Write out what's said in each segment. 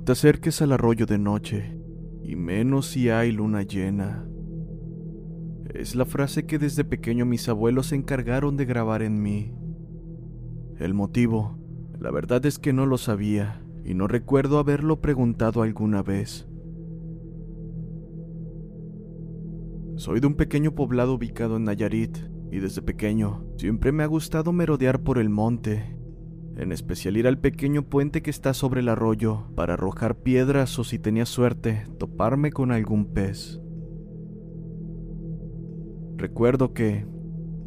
No te acerques al arroyo de noche, y menos si hay luna llena. Es la frase que desde pequeño mis abuelos se encargaron de grabar en mí. El motivo, la verdad es que no lo sabía, y no recuerdo haberlo preguntado alguna vez. Soy de un pequeño poblado ubicado en Nayarit, y desde pequeño siempre me ha gustado merodear por el monte, en especial ir al pequeño puente que está sobre el arroyo para arrojar piedras o si tenía suerte, toparme con algún pez. Recuerdo que,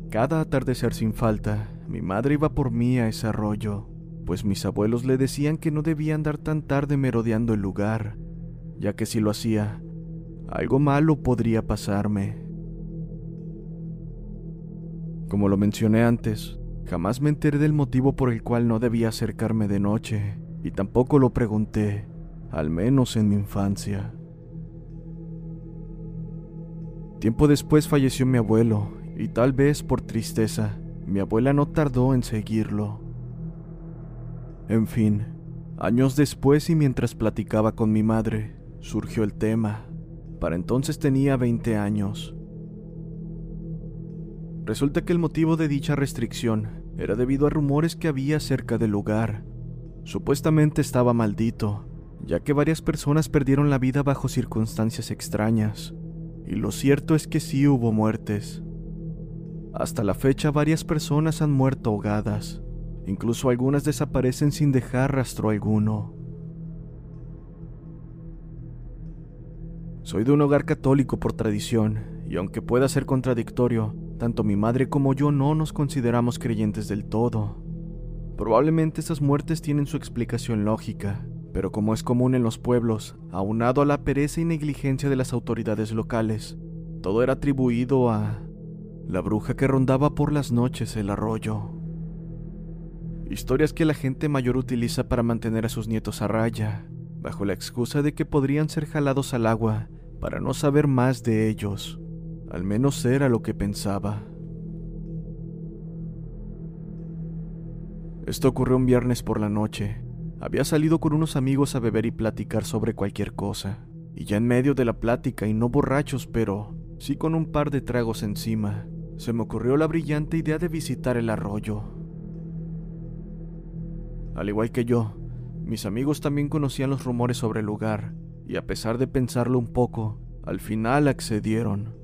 cada atardecer sin falta, mi madre iba por mí a ese arroyo, pues mis abuelos le decían que no debía andar tan tarde merodeando el lugar, ya que si lo hacía, algo malo podría pasarme. Como lo mencioné antes, Jamás me enteré del motivo por el cual no debía acercarme de noche, y tampoco lo pregunté, al menos en mi infancia. Tiempo después falleció mi abuelo, y tal vez por tristeza, mi abuela no tardó en seguirlo. En fin, años después y mientras platicaba con mi madre, surgió el tema. Para entonces tenía 20 años. Resulta que el motivo de dicha restricción era debido a rumores que había cerca del lugar. Supuestamente estaba maldito, ya que varias personas perdieron la vida bajo circunstancias extrañas, y lo cierto es que sí hubo muertes. Hasta la fecha varias personas han muerto ahogadas, incluso algunas desaparecen sin dejar rastro alguno. Soy de un hogar católico por tradición, y aunque pueda ser contradictorio, tanto mi madre como yo no nos consideramos creyentes del todo. Probablemente esas muertes tienen su explicación lógica, pero como es común en los pueblos, aunado a la pereza y negligencia de las autoridades locales, todo era atribuido a la bruja que rondaba por las noches el arroyo. Historias que la gente mayor utiliza para mantener a sus nietos a raya, bajo la excusa de que podrían ser jalados al agua para no saber más de ellos. Al menos era lo que pensaba. Esto ocurrió un viernes por la noche. Había salido con unos amigos a beber y platicar sobre cualquier cosa. Y ya en medio de la plática, y no borrachos, pero sí con un par de tragos encima, se me ocurrió la brillante idea de visitar el arroyo. Al igual que yo, mis amigos también conocían los rumores sobre el lugar, y a pesar de pensarlo un poco, al final accedieron.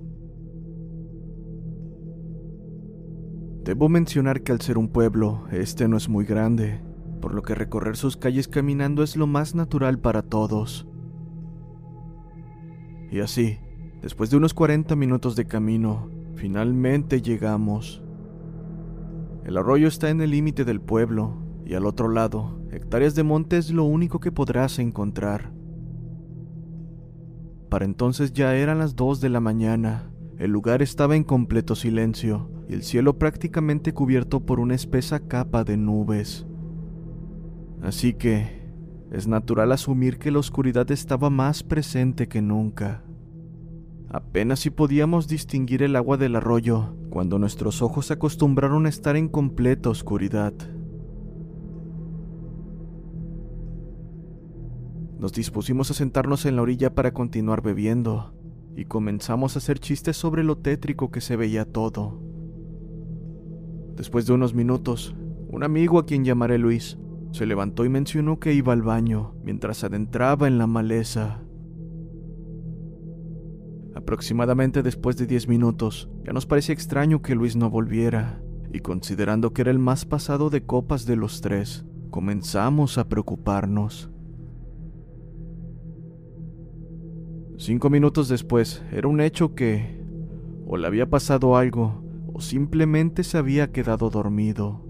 Debo mencionar que al ser un pueblo, este no es muy grande, por lo que recorrer sus calles caminando es lo más natural para todos. Y así, después de unos 40 minutos de camino, finalmente llegamos. El arroyo está en el límite del pueblo, y al otro lado, hectáreas de monte es lo único que podrás encontrar. Para entonces ya eran las 2 de la mañana, el lugar estaba en completo silencio, y el cielo prácticamente cubierto por una espesa capa de nubes. Así que es natural asumir que la oscuridad estaba más presente que nunca. Apenas si podíamos distinguir el agua del arroyo cuando nuestros ojos se acostumbraron a estar en completa oscuridad. Nos dispusimos a sentarnos en la orilla para continuar bebiendo, y comenzamos a hacer chistes sobre lo tétrico que se veía todo. Después de unos minutos, un amigo a quien llamaré Luis se levantó y mencionó que iba al baño mientras adentraba en la maleza. Aproximadamente después de diez minutos, ya nos parecía extraño que Luis no volviera, y considerando que era el más pasado de copas de los tres, comenzamos a preocuparnos. Cinco minutos después, era un hecho que o le había pasado algo simplemente se había quedado dormido.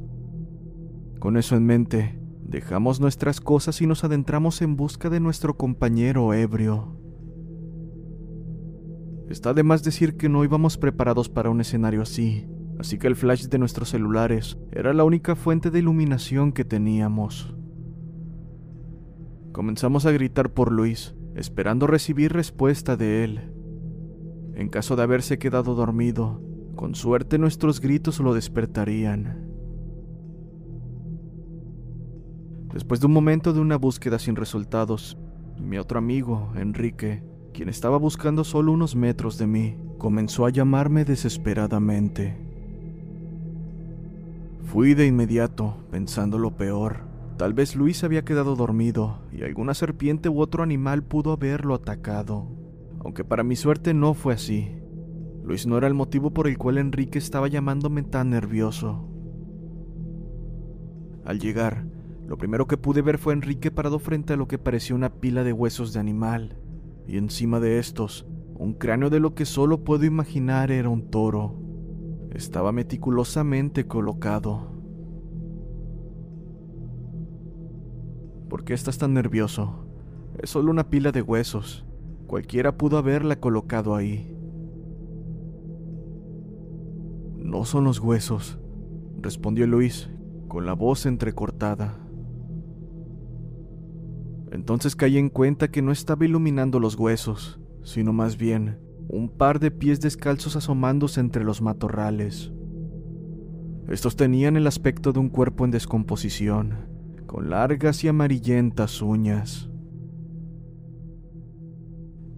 Con eso en mente, dejamos nuestras cosas y nos adentramos en busca de nuestro compañero ebrio. Está de más decir que no íbamos preparados para un escenario así, así que el flash de nuestros celulares era la única fuente de iluminación que teníamos. Comenzamos a gritar por Luis, esperando recibir respuesta de él. En caso de haberse quedado dormido, con suerte nuestros gritos lo despertarían. Después de un momento de una búsqueda sin resultados, mi otro amigo, Enrique, quien estaba buscando solo unos metros de mí, comenzó a llamarme desesperadamente. Fui de inmediato, pensando lo peor. Tal vez Luis había quedado dormido y alguna serpiente u otro animal pudo haberlo atacado. Aunque para mi suerte no fue así. Luis no era el motivo por el cual Enrique estaba llamándome tan nervioso. Al llegar, lo primero que pude ver fue Enrique parado frente a lo que parecía una pila de huesos de animal, y encima de estos, un cráneo de lo que solo puedo imaginar era un toro. Estaba meticulosamente colocado. ¿Por qué estás tan nervioso? Es solo una pila de huesos. Cualquiera pudo haberla colocado ahí. No son los huesos, respondió Luis, con la voz entrecortada. Entonces caí en cuenta que no estaba iluminando los huesos, sino más bien un par de pies descalzos asomándose entre los matorrales. Estos tenían el aspecto de un cuerpo en descomposición, con largas y amarillentas uñas.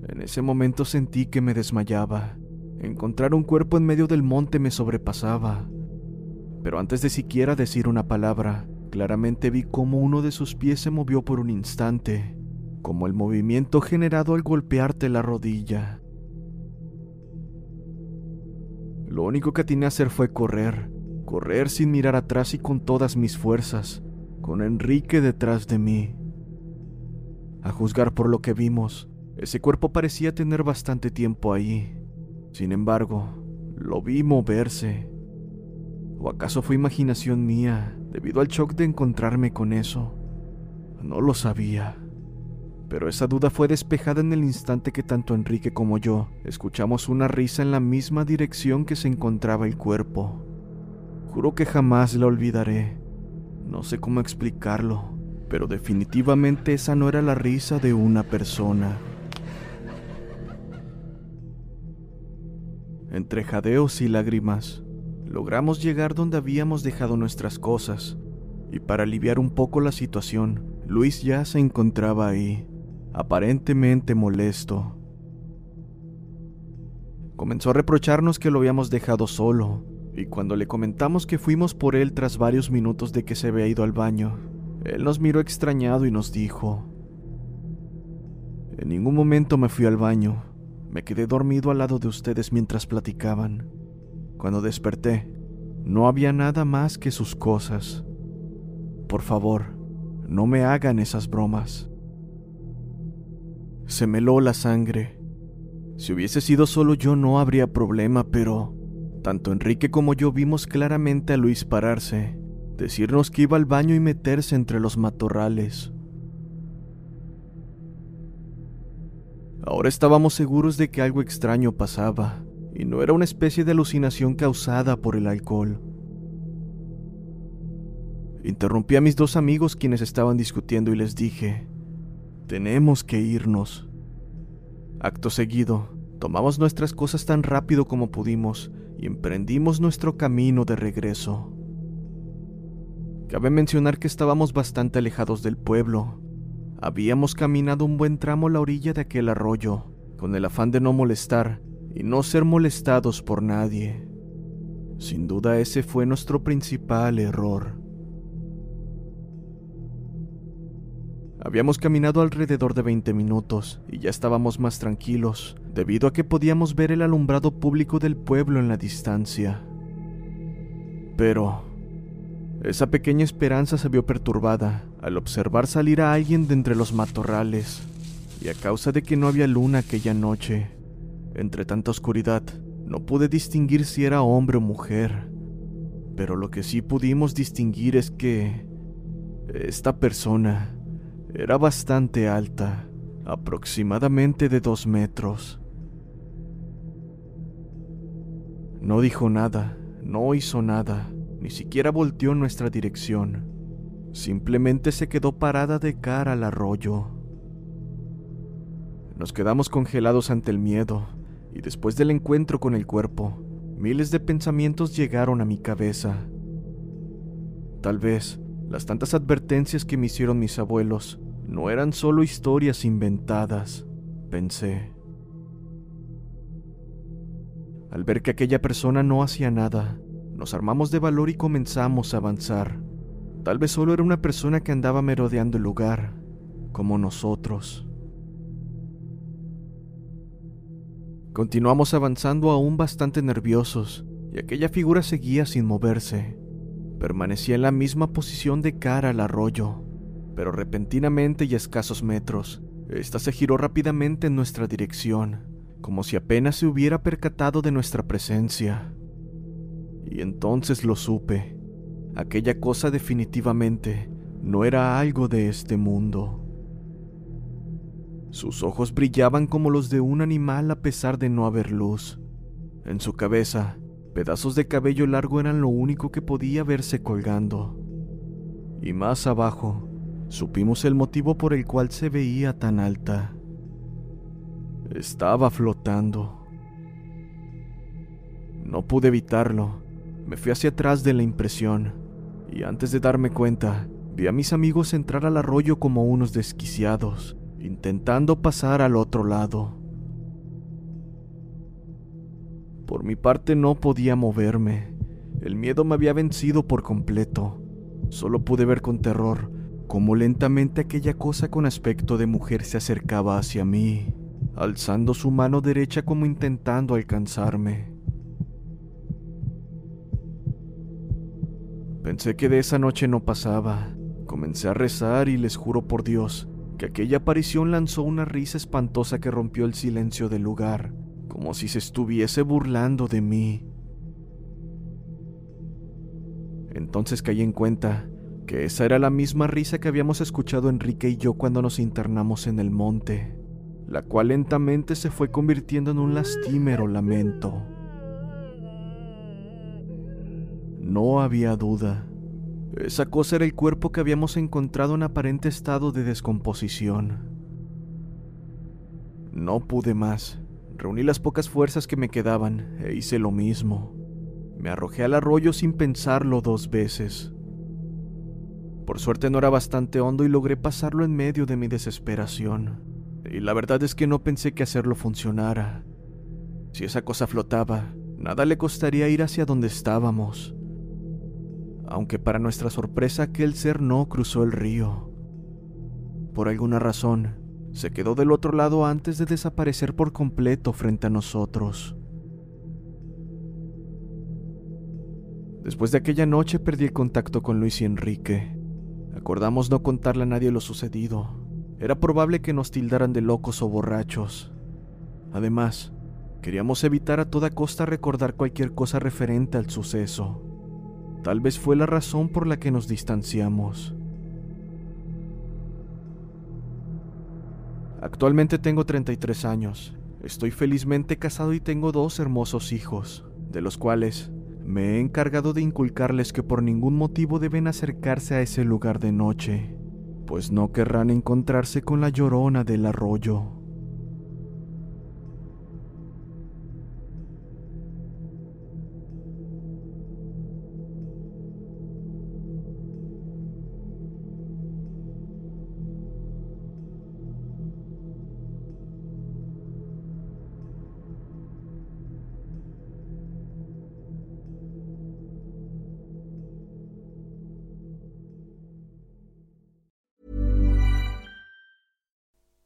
En ese momento sentí que me desmayaba. Encontrar un cuerpo en medio del monte me sobrepasaba. Pero antes de siquiera decir una palabra, claramente vi cómo uno de sus pies se movió por un instante, como el movimiento generado al golpearte la rodilla. Lo único que atiné a hacer fue correr, correr sin mirar atrás y con todas mis fuerzas, con Enrique detrás de mí. A juzgar por lo que vimos, ese cuerpo parecía tener bastante tiempo ahí. Sin embargo, lo vi moverse. ¿O acaso fue imaginación mía debido al shock de encontrarme con eso? No lo sabía. Pero esa duda fue despejada en el instante que tanto Enrique como yo escuchamos una risa en la misma dirección que se encontraba el cuerpo. Juro que jamás la olvidaré. No sé cómo explicarlo, pero definitivamente esa no era la risa de una persona. Entre jadeos y lágrimas, logramos llegar donde habíamos dejado nuestras cosas, y para aliviar un poco la situación, Luis ya se encontraba ahí, aparentemente molesto. Comenzó a reprocharnos que lo habíamos dejado solo, y cuando le comentamos que fuimos por él tras varios minutos de que se había ido al baño, él nos miró extrañado y nos dijo, En ningún momento me fui al baño, me quedé dormido al lado de ustedes mientras platicaban. Cuando desperté, no había nada más que sus cosas. Por favor, no me hagan esas bromas. Se me heló la sangre. Si hubiese sido solo yo no habría problema, pero tanto Enrique como yo vimos claramente a Luis pararse, decirnos que iba al baño y meterse entre los matorrales. Ahora estábamos seguros de que algo extraño pasaba, y no era una especie de alucinación causada por el alcohol. Interrumpí a mis dos amigos quienes estaban discutiendo y les dije, tenemos que irnos. Acto seguido, tomamos nuestras cosas tan rápido como pudimos y emprendimos nuestro camino de regreso. Cabe mencionar que estábamos bastante alejados del pueblo. Habíamos caminado un buen tramo a la orilla de aquel arroyo, con el afán de no molestar y no ser molestados por nadie. Sin duda ese fue nuestro principal error. Habíamos caminado alrededor de 20 minutos y ya estábamos más tranquilos, debido a que podíamos ver el alumbrado público del pueblo en la distancia. Pero esa pequeña esperanza se vio perturbada al observar salir a alguien de entre los matorrales, y a causa de que no había luna aquella noche, entre tanta oscuridad, no pude distinguir si era hombre o mujer, pero lo que sí pudimos distinguir es que esta persona era bastante alta, aproximadamente de dos metros. No dijo nada, no hizo nada, ni siquiera volteó en nuestra dirección. Simplemente se quedó parada de cara al arroyo. Nos quedamos congelados ante el miedo, y después del encuentro con el cuerpo, miles de pensamientos llegaron a mi cabeza. Tal vez las tantas advertencias que me hicieron mis abuelos no eran solo historias inventadas, pensé. Al ver que aquella persona no hacía nada, nos armamos de valor y comenzamos a avanzar. Tal vez solo era una persona que andaba merodeando el lugar, como nosotros. Continuamos avanzando aún bastante nerviosos, y aquella figura seguía sin moverse. Permanecía en la misma posición de cara al arroyo, pero repentinamente y a escasos metros, ésta se giró rápidamente en nuestra dirección, como si apenas se hubiera percatado de nuestra presencia. Y entonces lo supe. Aquella cosa definitivamente no era algo de este mundo. Sus ojos brillaban como los de un animal a pesar de no haber luz. En su cabeza Pedazos de cabello largo eran lo único que podía verse colgando. Y más abajo, supimos el motivo por el cual se veía tan alta. Estaba flotando. No pude evitarlo. Me fui hacia atrás de la impresión, y antes de darme cuenta, vi a mis amigos entrar al arroyo como unos desquiciados, intentando pasar al otro lado. Por mi parte no podía moverme. El miedo me había vencido por completo. Solo pude ver con terror cómo lentamente aquella cosa con aspecto de mujer se acercaba hacia mí, alzando su mano derecha como intentando alcanzarme. Pensé que de esa noche no pasaba. Comencé a rezar y les juro por Dios que aquella aparición lanzó una risa espantosa que rompió el silencio del lugar como si se estuviese burlando de mí. Entonces caí en cuenta que esa era la misma risa que habíamos escuchado Enrique y yo cuando nos internamos en el monte, la cual lentamente se fue convirtiendo en un lastimero lamento. No había duda. Esa cosa era el cuerpo que habíamos encontrado en aparente estado de descomposición. No pude más Reuní las pocas fuerzas que me quedaban e hice lo mismo. Me arrojé al arroyo sin pensarlo dos veces. Por suerte no era bastante hondo y logré pasarlo en medio de mi desesperación. Y la verdad es que no pensé que hacerlo funcionara. Si esa cosa flotaba, nada le costaría ir hacia donde estábamos. Aunque para nuestra sorpresa aquel ser no cruzó el río. Por alguna razón, se quedó del otro lado antes de desaparecer por completo frente a nosotros. Después de aquella noche perdí el contacto con Luis y Enrique. Acordamos no contarle a nadie lo sucedido. Era probable que nos tildaran de locos o borrachos. Además, queríamos evitar a toda costa recordar cualquier cosa referente al suceso. Tal vez fue la razón por la que nos distanciamos. Actualmente tengo 33 años. Estoy felizmente casado y tengo dos hermosos hijos, de los cuales me he encargado de inculcarles que por ningún motivo deben acercarse a ese lugar de noche, pues no querrán encontrarse con la llorona del arroyo.